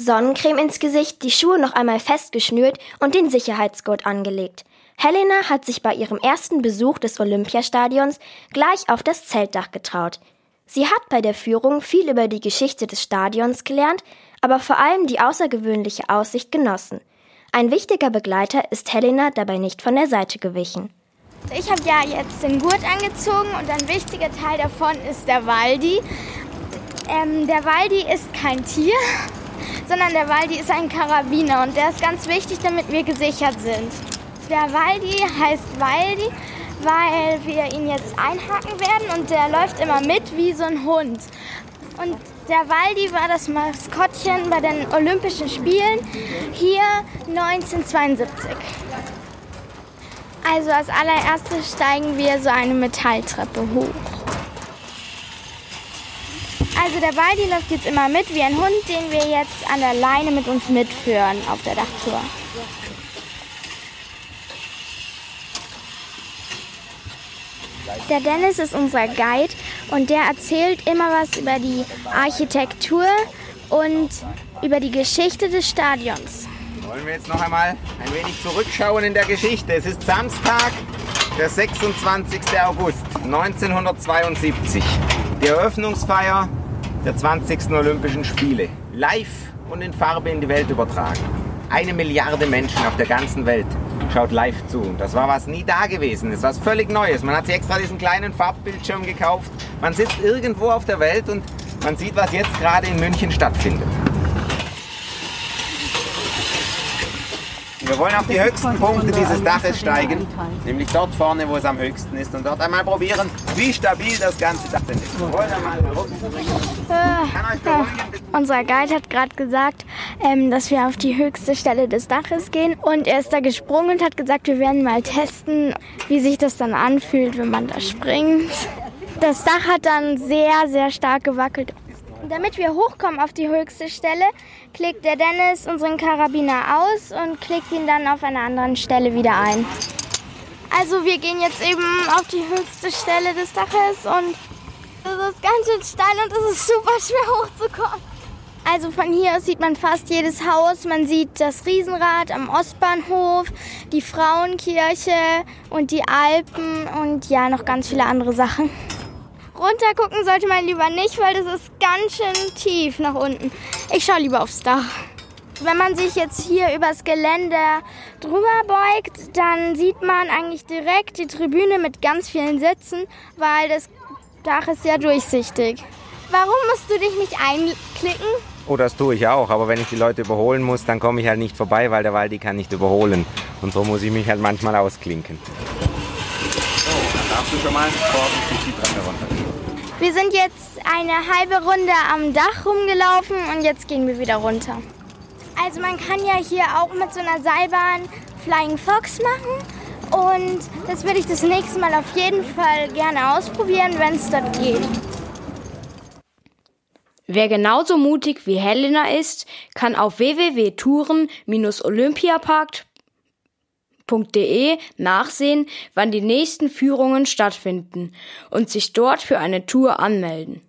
Sonnencreme ins Gesicht, die Schuhe noch einmal festgeschnürt und den Sicherheitsgurt angelegt. Helena hat sich bei ihrem ersten Besuch des Olympiastadions gleich auf das Zeltdach getraut. Sie hat bei der Führung viel über die Geschichte des Stadions gelernt, aber vor allem die außergewöhnliche Aussicht genossen. Ein wichtiger Begleiter ist Helena dabei nicht von der Seite gewichen. Ich habe ja jetzt den Gurt angezogen und ein wichtiger Teil davon ist der Waldi. Ähm, der Waldi ist kein Tier, sondern der Waldi ist ein Karabiner und der ist ganz wichtig, damit wir gesichert sind. Der Waldi heißt Waldi, weil wir ihn jetzt einhaken werden und der läuft immer mit wie so ein Hund. Und der Waldi war das Maskottchen bei den Olympischen Spielen hier 1972. Also als allererstes steigen wir so eine Metalltreppe hoch. Also der Waldi läuft jetzt immer mit wie ein Hund, den wir jetzt an der Leine mit uns mitführen auf der Dachtour. Der Dennis ist unser Guide und der erzählt immer was über die Architektur und über die Geschichte des Stadions. Wollen wir jetzt noch einmal ein wenig zurückschauen in der Geschichte. Es ist Samstag, der 26. August 1972. Die Eröffnungsfeier der 20. Olympischen Spiele. Live und in Farbe in die Welt übertragen. Eine Milliarde Menschen auf der ganzen Welt schaut live zu. Das war was nie da gewesen. Das ist was völlig Neues. Man hat sich extra diesen kleinen Farbbildschirm gekauft. Man sitzt irgendwo auf der Welt und man sieht, was jetzt gerade in München stattfindet. Wir wollen auf die höchsten Punkte dieses Daches steigen, nämlich dort vorne, wo es am höchsten ist, und dort einmal probieren, wie stabil das ganze Dach denn ist. Wir wollen einmal äh, Unser Guide hat gerade gesagt, ähm, dass wir auf die höchste Stelle des Daches gehen und er ist da gesprungen und hat gesagt, wir werden mal testen, wie sich das dann anfühlt, wenn man da springt. Das Dach hat dann sehr, sehr stark gewackelt. Damit wir hochkommen auf die höchste Stelle, klickt der Dennis unseren Karabiner aus und klickt ihn dann auf einer anderen Stelle wieder ein. Also wir gehen jetzt eben auf die höchste Stelle des Daches und es ist ganz schön steil und es ist super schwer hochzukommen. Also von hier aus sieht man fast jedes Haus. Man sieht das Riesenrad am Ostbahnhof, die Frauenkirche und die Alpen und ja, noch ganz viele andere Sachen. Runtergucken sollte man lieber nicht, weil das ist ganz schön tief nach unten. Ich schaue lieber aufs Dach. Wenn man sich jetzt hier übers Gelände drüber beugt, dann sieht man eigentlich direkt die Tribüne mit ganz vielen Sitzen, weil das Dach ist ja durchsichtig. Warum musst du dich nicht einklicken? Oh, das tue ich auch, aber wenn ich die Leute überholen muss, dann komme ich halt nicht vorbei, weil der Waldi kann nicht überholen. Und so muss ich mich halt manchmal ausklinken. So, dann darfst du schon mal vorsichtig die Treppe runter. Wir sind jetzt eine halbe Runde am Dach rumgelaufen und jetzt gehen wir wieder runter. Also man kann ja hier auch mit so einer Seilbahn Flying Fox machen und das würde ich das nächste Mal auf jeden Fall gerne ausprobieren, wenn es dort geht. Wer genauso mutig wie Helena ist, kann auf www.touren-olympiapark.de www.ftf.de nachsehen, wann die nächsten Führungen stattfinden und sich dort für eine Tour anmelden